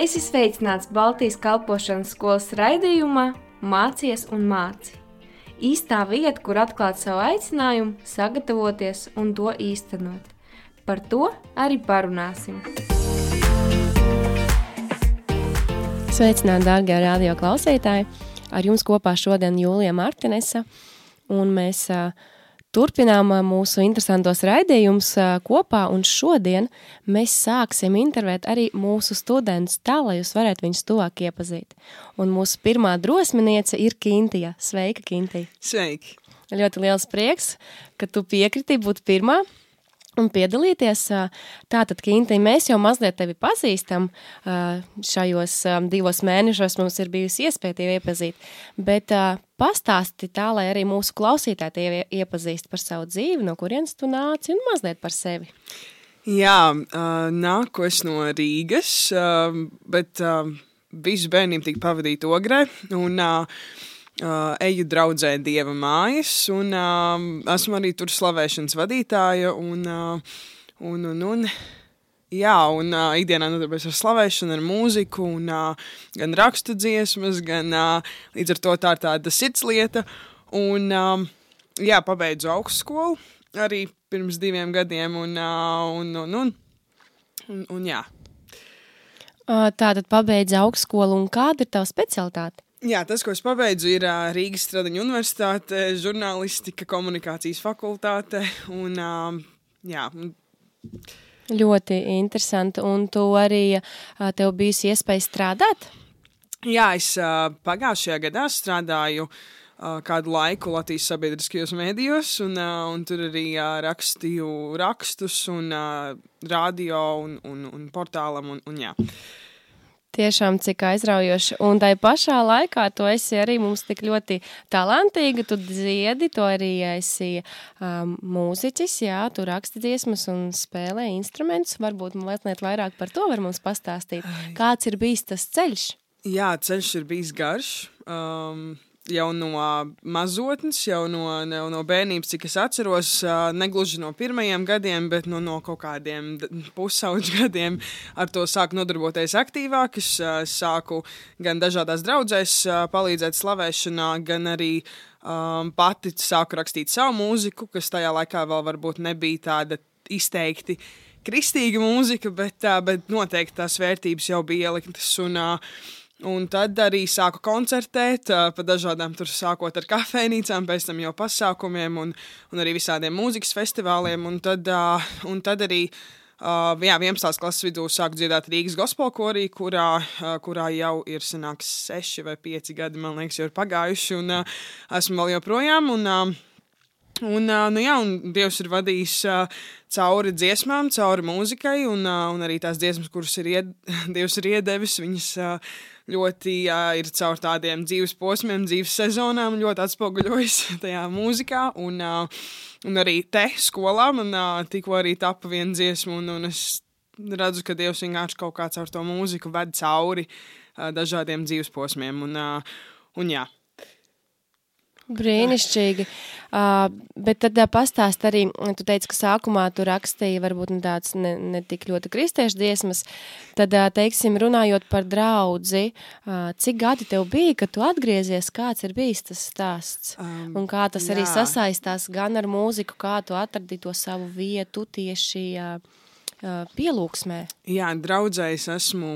Es esmu sveicināts Baltijas kalpošanas skolas raidījumā Mācies un māci. Īstā vieta, kur atklāt savu aicinājumu, sagatavoties un to īstenot. Par to arī parunāsim. Sveicināti, dārgie radio klausītāji! Ar jums kopā šodien Jūlija Martinesa, un mēs uh, Turpinām mūsu interesantos raidījumus kopā, un šodien mēs sāksim intervēt arī mūsu studentus tā, lai jūs varētu viņus tuvāk iepazīt. Un mūsu pirmā drosminiece ir Kintija. Sveika, Kintija! Sveiki! Ļoti liels prieks, ka tu piekritīji būt pirmā un piedalīties. Tātad, Kinti, mēs jau mazliet tevi pazīstam. Šajos divos mēnešos mums ir bijusi iespēja tevi iepazīt. Bet pastāsti tā, lai arī mūsu klausītāji tevi iepazīst par savu dzīvi, no kurienes tu nāci un mazliet par sevi. Jā, nāku es no Rīgas, bet visu bērnību tika pavadīta ogrē. Un, uh, Uh, eju draudzē Dieva mājas, un uh, esmu arī tur slavēšanas vadītāja. Un, uh, un, un, un, jā, un uh, ikdienā nodarbojos ar slavēšanu, ar mūziku, un, uh, gan rakstu dziesmas, gan uh, līdz ar to tā ir tāda sirdslieta. Un, uh, jā, pabeidzu augstskolu arī pirms diviem gadiem, un, uh, un, un, un, un, un jā. Tātad pabeidzu augstskolu, un kāda ir tava specialitāte? Jā, tas, ko es pabeidzu, ir uh, Rīgas Stradiņa Universitāte, žurnālistika, komunikācijas fakultāte. Un, uh, jā, Ļoti interesanti. Un tu arī tev bijusi iespēja strādāt? Jā, es pagājušajā gadā strādāju kādu laiku Latvijas sabiedriskajos mēdījos, un, un tur arī rakstīju rakstus un radio un, un, un portālam. Un, un, jā. Tiešām cik aizraujoši. Un tai pašā laikā tu esi arī mums tik ļoti talantīga. Tu dziedi, tu arī esi um, mūziķis, jā, tu raksti dziesmas un spēlē instrumentus. Varbūt mazliet vairāk par to var mums pastāstīt. Kāds ir bijis tas ceļš? Jā, ceļš ir bijis garš. Um, jau no mazotnes, jau no, no, no bērnības, cik es atceros, negluži no pirmajiem gadiem, bet no, no kaut kādiem pusauģu gadiem ar to sāku nodarboties aktīvāk. Es sāku gan dažādās draudzēs palīdzēt slavēšanā, gan arī um, pati sāku rakstīt savu mūziku, kas tajā laikā vēl varbūt nebija tāda izteikti kristīga mūzika, bet, bet noteikti tās vērtības jau bija ieliktas. Un, uh, Un tad arī sāku koncertēt pa dažādām, tur sākot ar kafejnīcām, pēc tam jau pasākumiem un, un arī visādiem mūzikas festivāliem. Un tad, un tad arī Uh, jā, 11. klases vidū sāku dziedāt Rīgas gospel korī, kurā, uh, kurā jau ir sanāks 6 vai 5 gadi, man liekas, jau ir pagājuši, un uh, esmu vēl joprojām. Un, uh, Un, nu jā, un Dievs ir vadījis cauri dziesmām, cauri mūzikai, un, un arī tās dziesmas, kuras ir ied, Dievs ir iedevis, viņas ļoti ir caur tādiem dzīves posmiem, dzīves sezonām, ļoti atspoguļojas tajā mūzikā. Un, un arī te skolā man tikko arī tapa viena dziesma, un, un es redzu, ka Dievs vienkārši kaut kā caur to mūziku ved cauri dažādiem dzīves posmiem. Un, un jā. Brīnišķīgi. Uh, bet tad uh, pastāst arī, tu teici, ka sākumā tu rakstīji varbūt ne tāds ne, ne tik ļoti kristiešu dziesmas. Tad, uh, teiksim, runājot par draudzi, uh, cik gadi tev bija, kad tu atgriezies, kāds ir bijis tas stāsts? Um, Un kā tas jā. arī sasaistās gan ar mūziku, kā tu atradi to savu vietu tieši uh, pielūgsmē? Jā, draudzē es esmu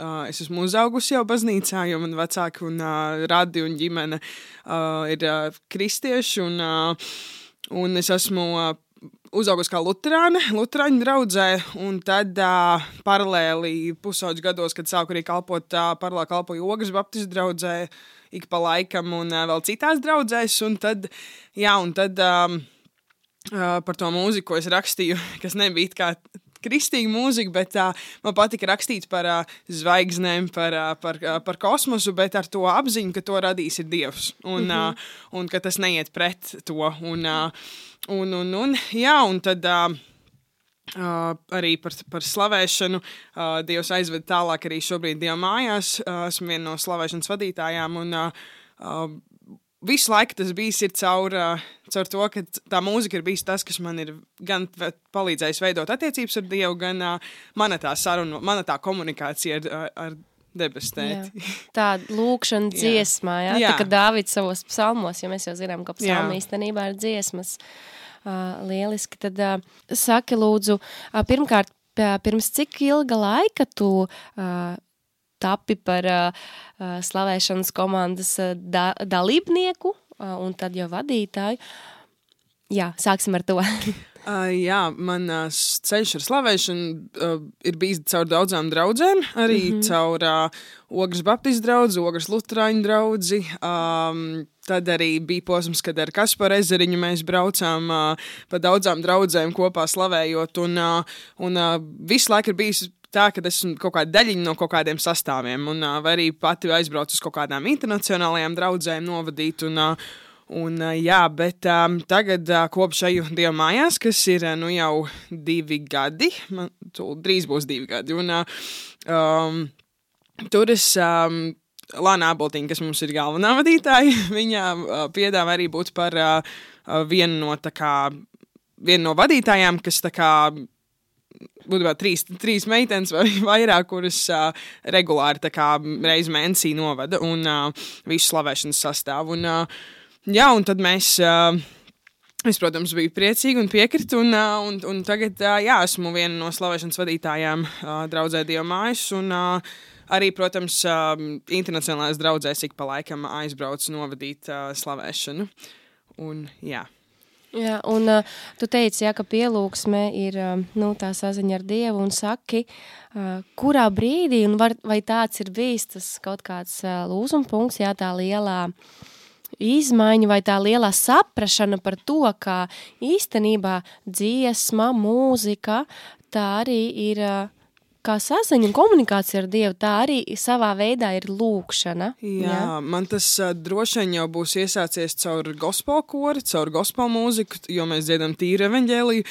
Uh, es esmu uzaugusi jau baznīcā, jo man vecāki un uh, radi un ģimene uh, ir uh, kristieši. Un, uh, un es esmu uh, uzaugusi kā luterāne, luterāņu draudzē, un tad uh, paralēli pusauģu gados, kad sāku arī kalpot, uh, paralēli kalpoju Ogas Baptistu draudzē, ik pa laikam un uh, vēl citās draudzēs, un tad, jā, un tad um, uh, par to mūziku, ko es rakstīju, kas nebija kā kristīga mūzika, bet uh, man patika rakstīt par uh, zvaigznēm, par, uh, par, uh, par kosmosu, bet ar to apziņu, ka to radīs ir Dievs un, mm -hmm. uh, un ka tas neiet pret to. Un, uh, un, un, un, jā, un tad. Uh, Uh, arī par, par slavēšanu. Uh, Dievs aizved tālāk arī šobrīd Dieva mājās. Uh, esmu viena no slavēšanas vadītājām. Un, uh, uh, visu laiku tas bijis caur, caur to, ka tā mūzika ir bijusi tas, kas man ir gan palīdzējis veidot attiecības ar Dievu, gan uh, mana tā saruna, mana tā komunikācija ar, ar debesu tēti. Tā lūkšana dziesmā, jā. jā. Tā kā Dāvids savos psalmos, jo mēs jau zinām, ka psalmi īstenībā ir dziesmas. Uh, lieliski, tad uh, saki lūdzu, uh, pirmkārt, pirms cik ilga laika tu uh, tapi par uh, slavēšanas komandas da dalībnieku uh, un tad jau vadītāju. Jā, sāksim ar to. uh, jā, manas uh, ceļš ar slavēšanu uh, ir bijis caur daudzām draudzēm. Arī mm -hmm. caur uh, Ogres Baptistu draugu, Ogres Lutāņu draugu. Um, tad arī bija posms, kad ar Kasparu ezeriņu mēs braucām uh, pa daudzām draudzēm kopā slavējot. Un, uh, un uh, visu laiku ir bijis tā, ka esmu kaut kāda daļiņa no kaut kādiem sastāviem, un uh, arī pati aizbraucu uz kaut kādām internacionālajām draudzēm, novadīt. Un, uh, Un, jā, bet um, tagad, uh, kopš eju Dieva mājās, kas ir nu, jau divi gadi, man drīz būs divi gadi. Un, uh, um, tur es. Um, Lāna Aboltiņa, kas mums ir galvenā vadītāja, viņa uh, piedāvā arī būt par uh, vienu no, kā, vienu no vadītājām, kas kā, būtībā trīs, trīs meitenes vai vairāk, kuras uh, regulāri kā, reizi mēnesī novada un uh, visu slavēšanas sastāvu. Un, uh, jā, un tad mēs. Uh, Es, protams, biju priecīga un piekritu, un, un, un tagad jā, esmu viena no slavēšanas vadītājām draudzē Dieva mājas. Un, arī, protams, internacionālās draudzēs ik pa laikam aizbraucu novadīt slavēšanu. Un, jā. Jā, un uh, tu teici, jā, ka pielūgsme ir uh, nu, tā saziņa ar Dievu un saki, uh, kurā brīdī, un var, vai tāds ir bijis tas kaut kāds uh, lūzuma punkts, jā, tā lielā izmaiņa vai tā lielā saprašana par to, ka īstenībā dziesma, mūzika, tā arī ir uh, kā saziņa un komunikācija ar Dievu, tā arī savā veidā ir lūkšana. Jā, jā. man tas uh, droši vien jau būs iesācies caur gospel kori, caur gospel mūziku, jo mēs dziedam tīru evaņģēliju,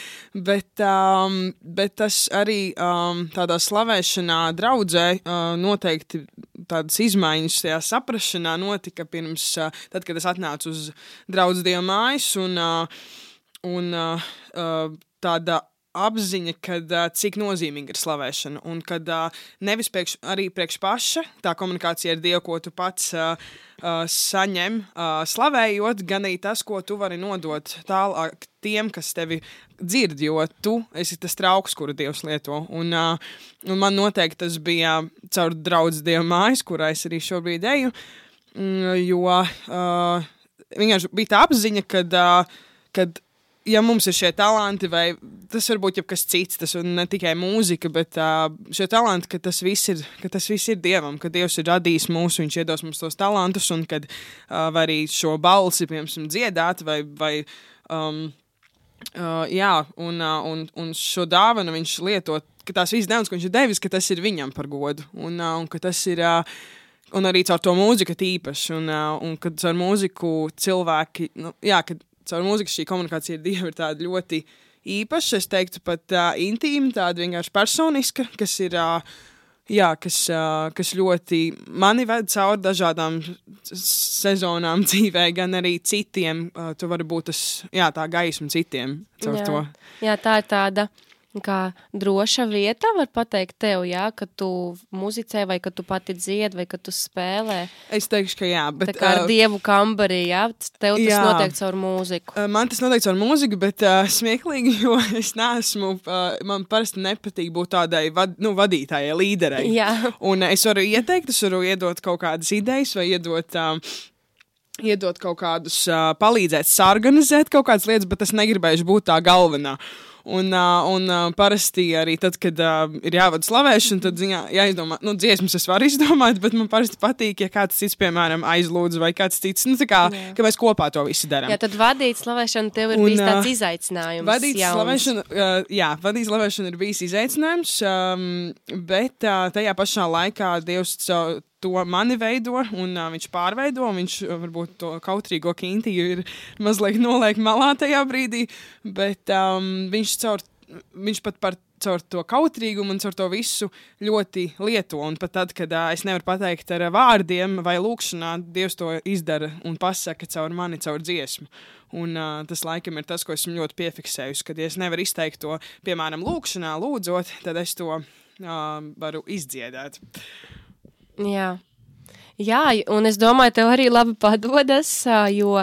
bet, um, bet tas arī um, tādā slavēšanā draudzē uh, noteikti tādas izmaiņas tajā saprašanā notika pirms, uh, tad, kad es atnācu uz draudz Dieva mājas un, uh, un uh, uh, tāda apziņa, kad, cik nozīmīga ir slavēšana. Un kad nevis priekš, arī priekš paša tā komunikācija ar Dievu, ko tu pats uh, uh, saņem, uh, slavējot, gan arī tas, ko tu vari nodot tālāk tiem, kas tevi dzird, jo tu esi tas trauks, kuru Dievs lieto. Un, un man noteikti tas bija caur draugu Dieva mājas, kurā es arī šobrīd eju, mm, jo vienkārši bija tā apziņa, kad, kad ja mums ir šie talanti, vai tas var būt jebkas cits, tas ne tikai mūzika, bet uh, šie talanti, ka tas, ir, ka tas viss ir Dievam, ka Dievs ir radījis mūs, Viņš iedos mums tos talantus, un kad uh, arī šo balsi, piemēram, dziedāt, vai, vai um, uh, jā, un, uh, un, un šo dāvanu viņš lietot, ka tās visas dāvanas, ko viņš ir devis, ka tas ir viņam par godu, un, uh, un ka tas ir. Uh, Un arī caur to mūziku tīpaši, un, uh, un kad ar mūziku cilvēki, nu, jā, kad caur mūziku šī komunikācija ar Dievu ir tāda ļoti īpaša, es teiktu, pat uh, intīma, tāda vienkārši personiska, kas ir. Uh, Jā, kas, uh, kas ļoti mani ved cauri dažādām sezonām dzīvē, gan arī citiem. Uh, tu vari būt tas, jā, tā gaisma citiem caur jā. to. Jā, tā ir tāda kā droša vieta, var pateikt tev, jā, ka tu muzicē, vai ka tu pati dzied, vai ka tu spēlē. Es teikšu, ka jā. Bet, tā kā ar uh, dievu kambarī, jā, tev tas jā. notiek caur mūziku. Uh, man tas notiek caur mūziku, bet uh, smieklīgi, jo es neesmu, uh, man parasti nepatīk būt tādai vad, nu, vadītājai, līderei. Jā. Un uh, es varu ieteikt, es varu iedot kaut kādas idejas vai iedot. Um, Iedot kaut kādus, uh, palīdzēt, sarganizēt kaut kādas lietas, bet es negribēju būt tā galvenā. Un, uh, un uh, parasti arī tad, kad uh, ir jāvada slavēšana, tad ziņā, jāizdomā, nu, dziesmas es varu izdomāt, bet man parasti patīk, ja kāds cits, piemēram, aizlūdz vai kāds cits, nu, kā, jā. ka mēs kopā to visu darām. Jā, tad vadīt slavēšanu tev ir un, bijis tāds izaicinājums. Vadīt jauns. slavēšanu, uh, jā, vadīt slavēšanu ir bijis izaicinājums, um, bet uh, tajā pašā laikā Dievs caur to mani veido, un uh, viņš pārveido. Un viņš varbūt to kautrīgo kinti ir mazliet noliek malā tajā brīdī, bet um, viņš caur viņš pat par caur to kautrīgumu un caur to visu ļoti lieto. Un pat tad, kad uh, es nevaru pateikt ar vārdiem vai lūkšanā, Dievs to izdara un pasaka caur mani, caur dziesmu. Un, uh, tas laikam ir tas, ko esmu ļoti piefiksējusi. Kad ja es nevaru izteikt to, piemēram, lūkšanā, lūdzot, tad es to uh, varu izdziedāt. Jā. Jā, un es domāju, tev arī labi padodas, jo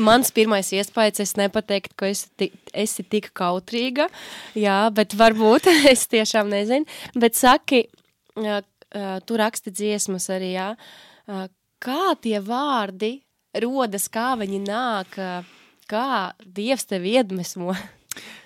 mans pirmais iespējas, es nepateiktu, ka esi, ti, esi tik kautrīga, jā, bet varbūt es tiešām nezinu, bet saki, tu raksti dziesmas arī, jā, kā tie vārdi rodas, kā viņi nāk, kā Dievs tevi iedvesmo?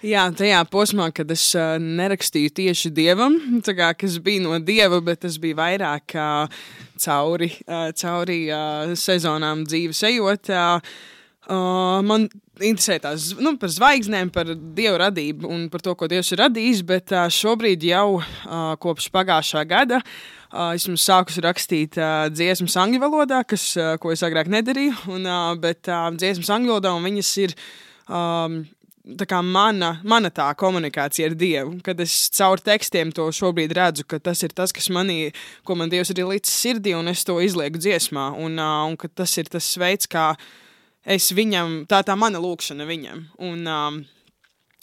Jā, tajā posmā, kad es uh, nerakstīju tieši dievam, kā, kas bija no dieva, bet tas bija vairāk uh, cauri, uh, cauri uh, sezonām dzīves ejot. Uh, man interesē tās nu, par zvaigznēm, par dievu radību un par to, ko dievs ir radījis. Bet uh, šobrīd jau uh, kopš pagājušā gada uh, esmu sākusi rakstīt uh, dziesmas angļu valodā, kas, uh, ko es agrāk nedarīju. Un, uh, bet uh, dziesmas angļu valodā viņas ir. Um, tā kā mana, mana tā komunikācija ar Dievu, kad es caur tekstiem to šobrīd redzu, ka tas ir tas, kas manī, ko man Dievs ir licis sirdī, un es to izlieku dziesmā, un, uh, un ka tas ir tas veids, kā es viņam, tā tā mana lūkšana viņam, un, um,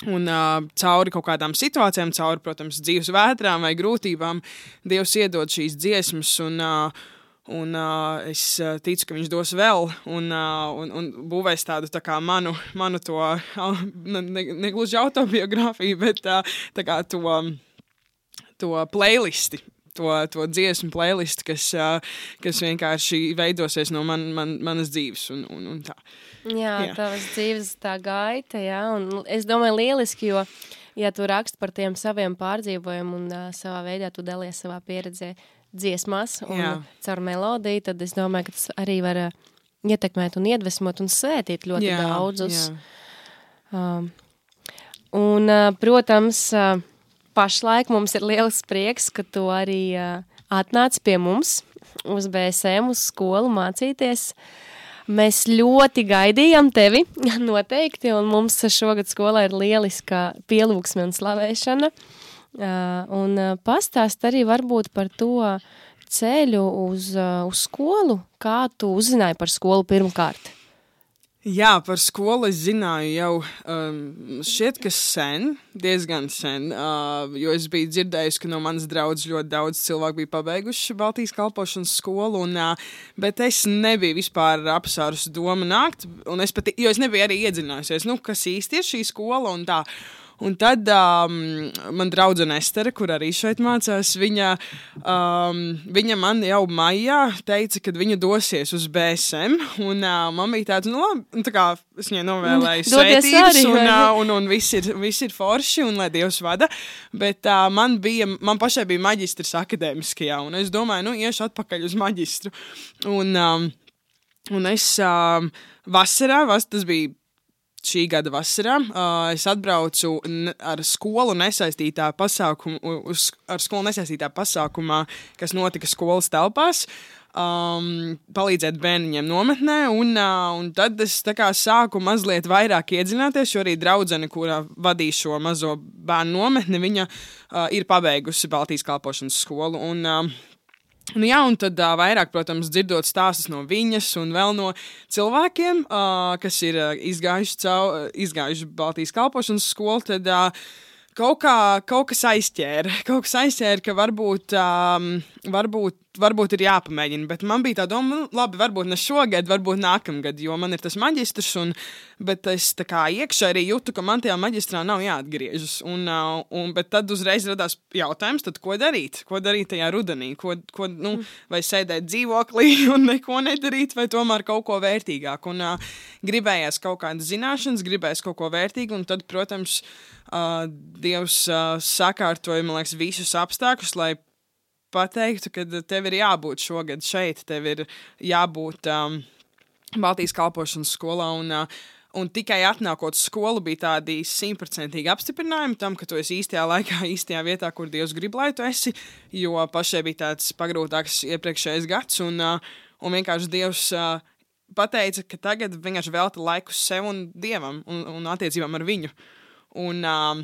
Un uh, cauri kaut kādām situācijām, cauri, protams, dzīves vētrām vai grūtībām, Dievs iedod šīs dziesmas, un, uh, Un, uh, es uh, ticu, ka viņš dos vēl, un, uh, un, un būvēs tādu tā kā manu, manu to, uh, ne, ne autobiogrāfiju, bet uh, tā kā to, to playlisti. To, to dziesmu playlistu, kas, uh, kas vienkārši veidosies no man, man, manas dzīves. Un, un, un tā. Jā, jā, tavas dzīves tā gaita, jā, un es domāju lieliski, jo, ja tu raksti par tiem saviem pārdzīvojumiem un uh, savā veidā tu dalies savā pieredzē, dziesmās un Jā. caur melodiju, tad es domāju, ka tas arī var uh, ietekmēt un iedvesmot un svētīt ļoti jā, daudzus. Jā. Um, un, uh, protams, uh, pašlaik mums ir liels prieks, ka tu arī atnāc pie mums uz BSM, uz skolu mācīties. Mēs ļoti gaidījām tevi, noteikti, un mums šogad skolā ir lieliska pielūgsme un slavēšana. Uh, Un pastāst arī varbūt par to ceļu uz, uz skolu, kā tu uzzināji par skolu pirmkārt. Jā, par skolu es zināju jau um, šķiet, ka sen, diezgan sen, uh, jo es biju dzirdējusi, ka no manas draudzes ļoti daudz cilvēku bija pabeiguši Baltijas kalpošanas skolu, un, uh, bet es nebiju vispār apsārus doma nākt, un es pat, jo es nebiju arī iedzinājusies, nu, kas īsti ir šī skola un tā. Un tad um, man draudzene Estere, kur arī šeit mācās, viņa, um, viņa man jau maijā teica, ka viņa dosies uz BSM. Un uh, man bija tāds, nu, labi, nu, tā kā es viņai novēlēju svētības, un, uh, un, un viss ir, viss ir forši, un lai Dievs vada. Bet uh, man, bija, man pašai bija maģistrs akadēmiskajā, un es domāju, nu, iešu atpakaļ uz maģistru. Un, um, un es um, vasarā, vas, tas bija šī gada vasarā. Uh, es atbraucu ar skolu nesaistītā pasākumā, uz, ar skolu nesaistītā pasākumā, kas notika skolas telpās. Um, palīdzēt bērniem nometnē, un, uh, un tad es kā, sāku mazliet vairāk iedzināties, jo arī draudzene, kurā vadīja šo mazo bērnu nometni, viņa uh, ir pabeigusi Baltijas kalpošanas skolu. Un, uh, Nu, jā, un tad uh, vairāk, protams, dzirdot stāstus no viņas un vēl no cilvēkiem, uh, kas ir uh, izgājuši, caur, izgājuši Baltijas kalpošanas skolu, tad uh, kaut, kā, kaut kas aizķēra. Kaut kas aizķēra, ka varbūt, um, varbūt varbūt ir jāpamēģina. Bet man bija tā doma, nu, labi, varbūt ne šogad, varbūt nākamgad, jo man ir tas maģistrs. Un, bet es tā kā iekšā arī jūtu, ka man tajā maģistrā nav jāatgriežas. Un, uh, un, bet tad uzreiz radās jautājums, tad, ko darīt? Ko darīt tajā rudenī? Ko, ko, nu, vai sēdēt dzīvoklī un neko nedarīt, vai tomēr kaut ko vērtīgāku? Un uh, gribējās kaut kādas zināšanas, gribējās kaut ko vērtīgu, un tad, protams, uh, Dievs uh, sakārtoja, liekas, visus apstākļus, lai pateiktu, ka tev ir jābūt šogad šeit, tev ir jābūt um, Baltijas kalpošanas skolā. Un, uh, Un tikai atnākot skolu, bija tādi simtprocentīgi apstiprinājumi tam, ka tu esi īstajā laikā, īstajā vietā, kur Dievs grib, lai tu esi. Jo pašai bija tāds pagrūtāks iepriekšējais gads, un, uh, un vienkārši Dievs uh, pateica, ka tagad vienkārši velta laiku sev un Dievam un, un attiecībām ar viņu. Un, uh,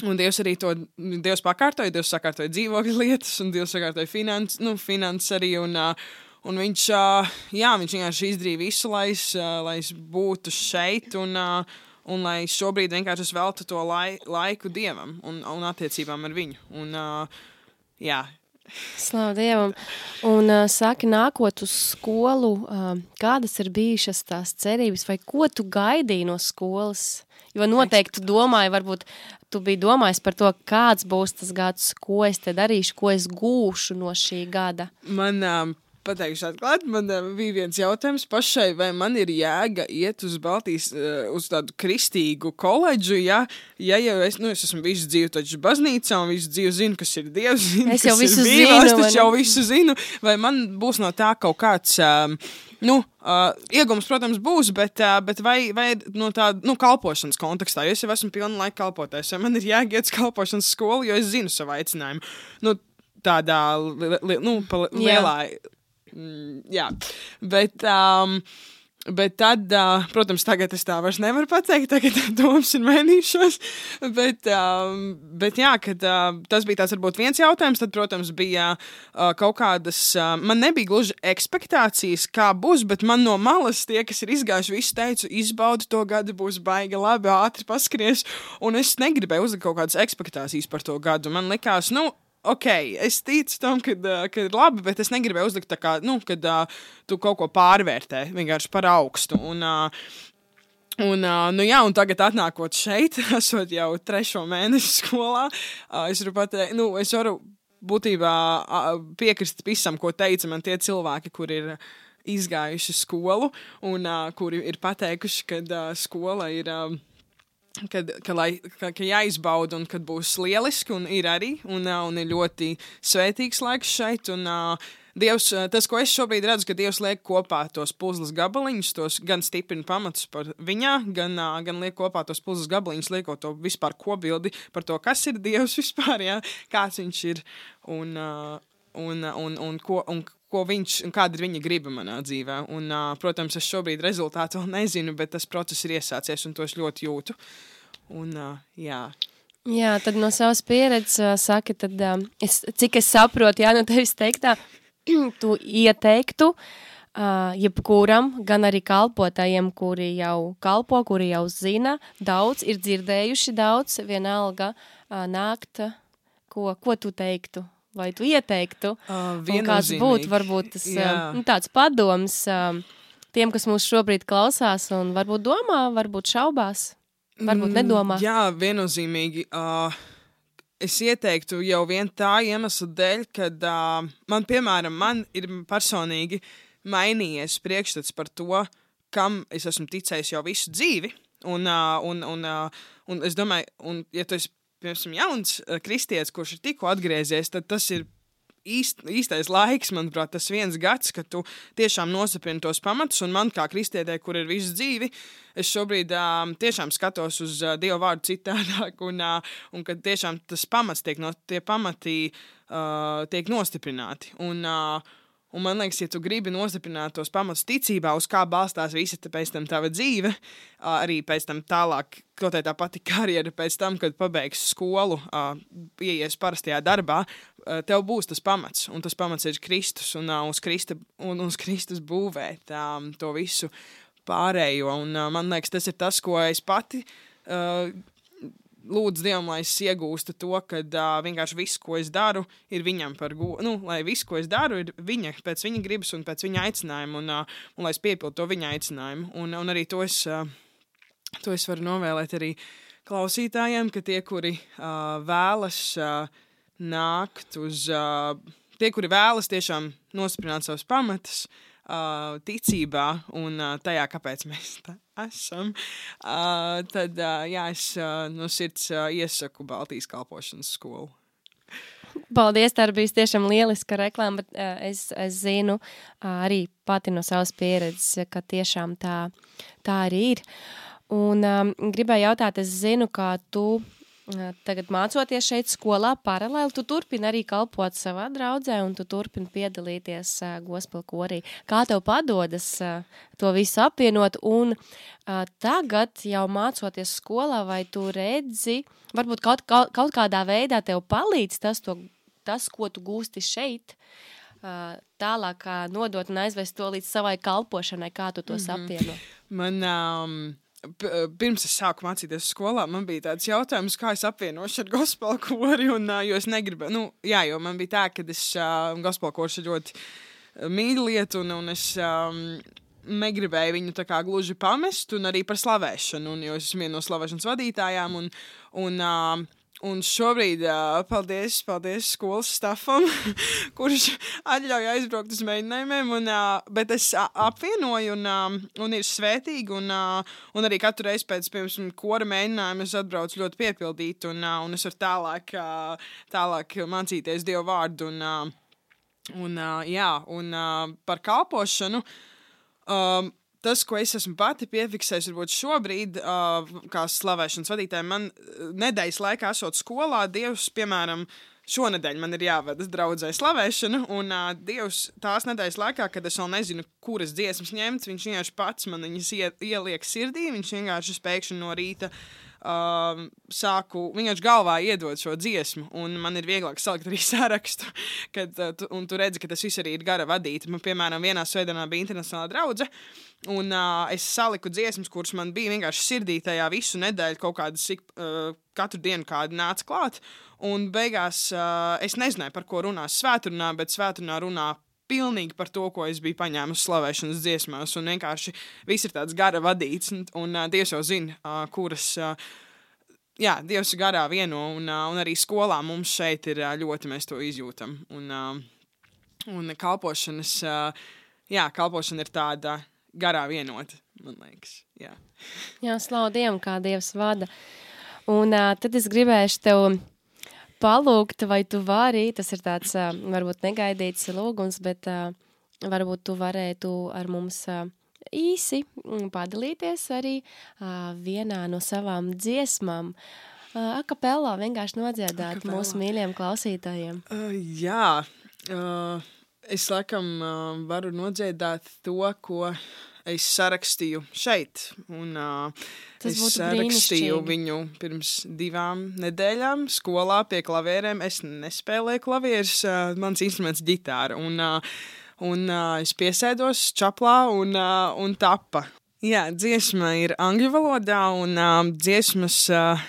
Un Dievs arī to Dievs pakārtoja, Dievs sakārtoja dzīvokļu lietas, un Dievs sakārtoja finanses, nu, finanses arī. Un, un viņš, jā, viņš vienkārši izdarīja visu, lai es, lai es būtu šeit, un, un lai es šobrīd vienkārši veltu to lai, laiku Dievam un, un attiecībām ar viņu. Un, jā, Slavu Dievam. Un uh, saki, nākot uz skolu, uh, kādas ir bijušas tās cerības, vai ko tu gaidīji no skolas? Jo noteikti tu domāji, varbūt tu biji domājis par to, kāds būs tas gads, ko es te darīšu, ko es gūšu no šī gada. Man um, pateikšu atklāti, man uh, bija viens jautājums pašai, vai man ir jēga iet uz Baltijas, uh, uz tādu kristīgu koledžu, ja, ja jau es, nu, es esmu visu dzīvi taču baznīcā un visu dzīvi zinu, kas ir Dievs, zinu, es jau visu zinu, es taču jau visu zinu, vai man būs no tā kaut kāds, um, nu, uh, iegums, protams, būs, bet, uh, bet vai, vai no tā, nu, kalpošanas kontekstā, jo es jau esmu pilnu laiku kalpotājs, vai man ir jēga iet uz kalpošanas skolu, jo es zinu savu aicinājumu. Nu, tādā li, li, nu, lielā Mm, jā, bet. Um, Bet tad, uh, protams, tagad es tā vairs nevaru pateikt, tagad domas ir mainījušās. Bet, uh, bet jā, kad uh, tas bija tāds varbūt viens jautājums, tad, protams, bija uh, kaut kādas, man nebija gluži ekspektācijas, kā būs, bet man no malas tie, kas ir izgājuši, visi teica, izbaudi to gadu, būs baigi labi, ātri paskries. Un es negribēju uzlikt kaut kādas ekspektācijas par to gadu. Man likās, nu, ok, es ticu tam, ka, ka ir labi, bet es negribēju uzlikt tā kā, nu, kad uh, tu kaut ko pārvērtē vienkārši par augstu. Un, uh, Un, uh, nu jā, un tagad, atnākot šeit, esot jau trešo mēnešu skolā, uh, es varu pateikt, nu, es varu būtībā uh, piekrist visam, ko teica man tie cilvēki, kur ir izgājuši skolu un uh, kuri ir pateikuši, ka uh, skola ir. Uh, Kad, ka, lai, ka, ka jāizbauda un kad būs lieliski, un ir arī, un, un ir ļoti svētīgs laiks šeit. Un, Dievs, tas, ko es šobrīd redzu, ka Dievs liek kopā tos puzles gabaliņus, tos gan stiprina pamatus par viņā, gan, gan liek kopā tos puzles gabaliņus, liekot to vispār kobildi par to, kas ir Dievs vispār, jā, kāds viņš ir un, un, un, un, ko, un ko viņš un kāda ir viņa griba manā dzīvē. Un, uh, protams, es šobrīd rezultātu vēl nezinu, bet tas process ir iesācies un to es ļoti jūtu. Un, uh, jā. Jā, tad no savas pieredzes uh, saki, tad, uh, es, cik es saprotu, jā, no tevis teiktā, tu ieteiktu uh, jebkuram, gan arī kalpotājiem, kuri jau kalpo, kuri jau zina, daudz ir dzirdējuši daudz, vienalga uh, nākt, ko, ko tu teiktu? Vai tu ieteiktu? Uh, kāds būtu varbūt tas, uh, nu, tāds padoms uh, tiem, kas mūs šobrīd klausās un varbūt domā, varbūt šaubās, varbūt nedomā? Mm, jā, viennozīmīgi. Uh, es ieteiktu jau vien tā iemesla dēļ, ka uh, man, piemēram, man ir personīgi mainījies priekšstats par to, kam es esmu ticējis jau visu dzīvi. Un, uh, un, un, uh, un es domāju, un, ja tu esi piemēram, jauns uh, kristietis, kurš ir tikko atgriezies, tad tas ir īst, īstais laiks, manuprāt, tas viens gads, kad tu tiešām nosapini tos pamatus. Un man, kā kristietē, kur ir visu dzīvi, es šobrīd um, tiešām skatos uz uh, Dieva vārdu citādāk, un, uh, un kad tiešām tas pamats tiek, no, tie pamatī uh, tiek nostiprināti. Un, uh, Un man liekas, ja tu gribi nostiprināt tos pamatus ticībā, uz kā balstās visa pēc tam tava dzīve, arī pēc tam tālāk, kaut tā pati karjera, pēc tam, kad pabeigsi skolu, ieies parastajā darbā, tev būs tas pamats. Un tas pamats ir Kristus un uz, Krista, un uz Kristus būvēt to visu pārējo. Un man liekas, tas ir tas, ko es pati lūdzu Dievam, lai es iegūstu to, ka uh, vienkārši viss, ko es daru, ir viņam par godu. Nu, lai viss, ko es daru, ir viņa, pēc viņa gribas un pēc viņa aicinājuma, un, uh, un lai es piepildu to viņa aicinājumu. Un, un arī to es, uh, to es varu novēlēt arī klausītājiem, ka tie, kuri uh, vēlas uh, nākt uz, uh, tie, kuri vēlas tiešām nosprināt savus pamatus, uh, ticībā un uh, tajā, kāpēc mēs tā esam, uh, tad uh, jā, es uh, no sirds uh, iesaku Baltijas kalpošanas skolu. Paldies, tā bija tiešām lieliska reklāma, bet uh, es, es zinu uh, arī pati no savas pieredzes, ka tiešām tā, tā arī ir. Un um, gribēju jautāt, es zinu, kā tu tagad mācoties šeit skolā paralēli, tu turpini arī kalpot savā draudzē un tu turpini piedalīties uh, gospel korī. Kā tev padodas uh, to visu apvienot un uh, tagad jau mācoties skolā, vai tu redzi, varbūt kaut, kaut, kaut kādā veidā tev palīdz tas, to, tas ko tu gūsti šeit, uh, tālāk uh, nodot un aizvest to līdz savai kalpošanai, kā tu to mm -hmm. sapieno? Man, um, pirms es sāku mācīties skolā, man bija tāds jautājums, kā es apvienošu ar gospel kori. Un, jo es negribēju, nu, jā, jo man bija tā, ka es uh, gospel kors ļoti mīlu lietu, un, un es um, negribēju viņu tā kā gluži pamest, un arī par slavēšanu, un, jo es esmu viena no slavēšanas vadītājām. Un, un, uh, Un šobrīd, uh, paldies, paldies skolas stāvam, kurš atļauj aizbraukt uz mēģinājumiem. Un, uh, bet es uh, apvienoju, un, uh, un ir svētīgi. Un, uh, un arī katru reizi pēc piemēram, kora mēģinājuma es atbraucu ļoti piepildīti, un, uh, un es varu tālāk, uh, tālāk mācīties Dievu vārdu. Un, uh, un, uh, jā, un uh, par kalpošanu. Um, tas, ko es esmu pati piefiksējis, varbūt šobrīd, uh, kā slavēšanas vadītājai, man nedēļas laikā esot skolā, Dievs, piemēram, šonadēļ man ir jāvada draudzē slavēšana, un uh, Dievs tās nedēļas laikā, kad es vēl nezinu, kuras dziesmas ņemt, viņš vienkārši pats man viņas ie, ieliek sirdī, viņš vienkārši spēkšņi no rīta uh, sāku vienkārši galvā iedot šo dziesmu, un man ir vieglāk salikt arī sarakstu, kad, uh, tu, un tu redzi, ka tas viss arī ir gara vadīta. Man, piemēram, vienā svētdienā bija internacionāla draudzene, un uh, es saliku dziesmas, kuras man bija vienkārši sirdī tajā visu nedēļu, kaut kādas uh, katru dienu kāda nāca klāt, un beigās uh, es nezināju, par ko runās svētdienā, bet svētdienā runā pilnīgi par to, ko es biju paņēmusi slavēšanas dziesmās. Un vienkārši viss ir tāds gara vadīts, un, un uh, Dievs jau zina, uh, kuras. Uh, Jā, Dievs ir garā vieno, un, uh, un arī skolā mums šeit ir uh, ļoti, mēs to izjūtam. Un, uh, un kalpošanas, uh, jā, kalpošana ir tāda garā vienota, man liekas. Jā, jā slavu Dievam, kā Dievs vada. Un uh, tad es gribēšu tev palūgt, vai tu vari, tas ir tāds varbūt negaidīts lūgums, bet varbūt tu varētu ar mums īsi padalīties arī vienā no savām dziesmām. Akapellā vienkārši nodziedāt Akapella. mūsu mīļiem klausītājiem. Uh, jā, uh, es laikam uh, varu nodziedāt to, ko es sarakstīju šeit. Un, uh, Tas es sarakstīju viņu pirms divām nedēļām skolā pie klavierēm. Es nespēlēju klavierus, uh, mans instruments ir ģitāra. Un, uh, un uh, es piesēdos čaplā un, uh, un tapa. Jā, dziesma ir angļu valodā, un uh, dziesmas uh,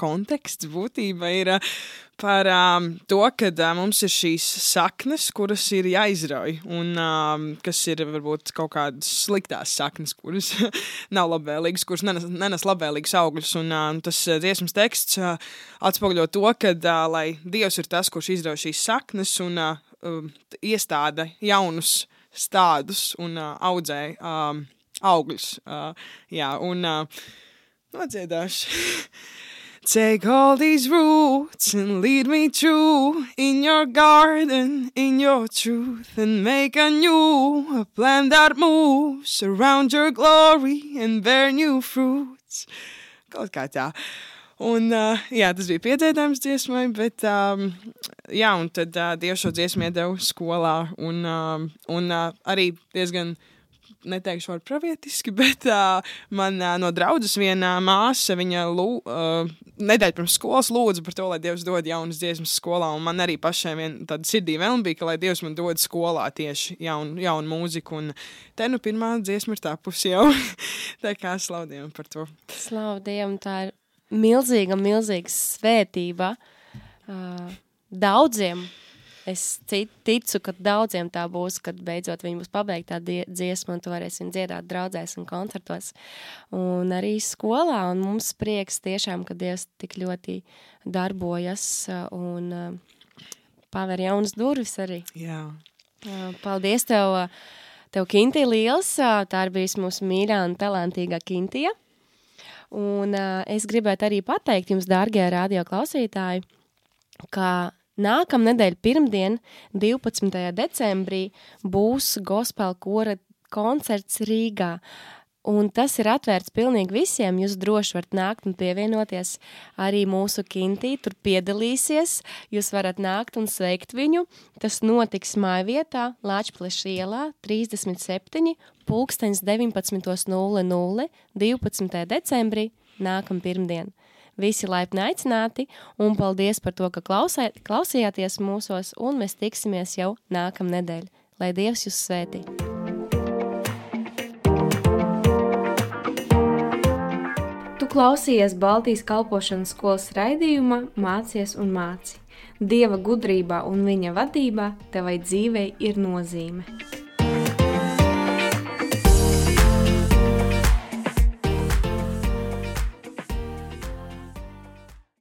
konteksts būtībā ir. Uh, par um, to, ka uh, mums ir šīs saknes, kuras ir jāizrauj, un um, kas ir varbūt kaut kādas sliktās saknes, kuras nav labvēlīgas, kuras nenes, nenes labvēlīgus augļus. Un uh, tas uh, dziesmas teksts uh, atspoguļo to, ka uh, lai Dievs ir tas, kurš izrauj šīs saknes un uh, uh, iestāda jaunus stādus un uh, audzē um, augļus. Uh, jā, un uh, nodziedāšu. Take all these roots and lead me through in your garden, in your truth, and make a new a plant that moves around your glory and bear new fruits. Kaut kā tā. Un, uh, jā, tas bija piedzīvojums dziesmai, bet um, jā, un tad uh, Dievs šo dziesmu iedeva skolā. Un, um, un uh, arī diezgan neteikšu vārdu pravietiski, bet uh, man uh, no draudzes viena māsa, viņa lū, uh, nedēļa pirms skolas lūdza par to, lai Dievs dod jaunas dziesmas skolā, un man arī pašai vien tāda sirdī vēl bija, ka lai Dievs man dod skolā tieši jaunu, jaunu mūziku, un te nu pirmā dziesma ir tapusi jau. tā kā slaudiem par to. Slaudiem, tā ir milzīga, milzīga svētība uh, daudziem es ticu, ka daudziem tā būs, kad beidzot viņi būs pabeigta dziesma, un tu varēsi viņu dziedāt draudzēs un koncertos. Un arī skolā, un mums prieks tiešām, ka Dievs tik ļoti darbojas un paver jaunas durvis arī. Jā. Paldies tev, tev Kinti liels, tā ir bijis mūsu mīļā un talantīgā Kintija. Un uh, es gribētu arī pateikt jums, dārgie radio klausītāji, ka Nākamnedēļ, pirmdien, 12. decembrī, būs gospel kora koncerts Rīgā. Un tas ir atvērts pilnīgi visiem. Jūs droši varat nākt un pievienoties arī mūsu kintī, tur piedalīsies. Jūs varat nākt un sveikt viņu. Tas notiks māja vietā Lāčpleša ielā 37, pulksteņs 19.00 12. decembrī nākam pirmdien. Visi laipni aicināti, un paldies par to, ka klausē, klausījāties mūsos, un mēs tiksimies jau nākamnedēļ. Lai Dievs jūs svētī! Tu klausījies Baltijas kalpošanas skolas raidījumā Mācies un māci. Dieva gudrībā un viņa vadībā tevai dzīvei ir nozīme.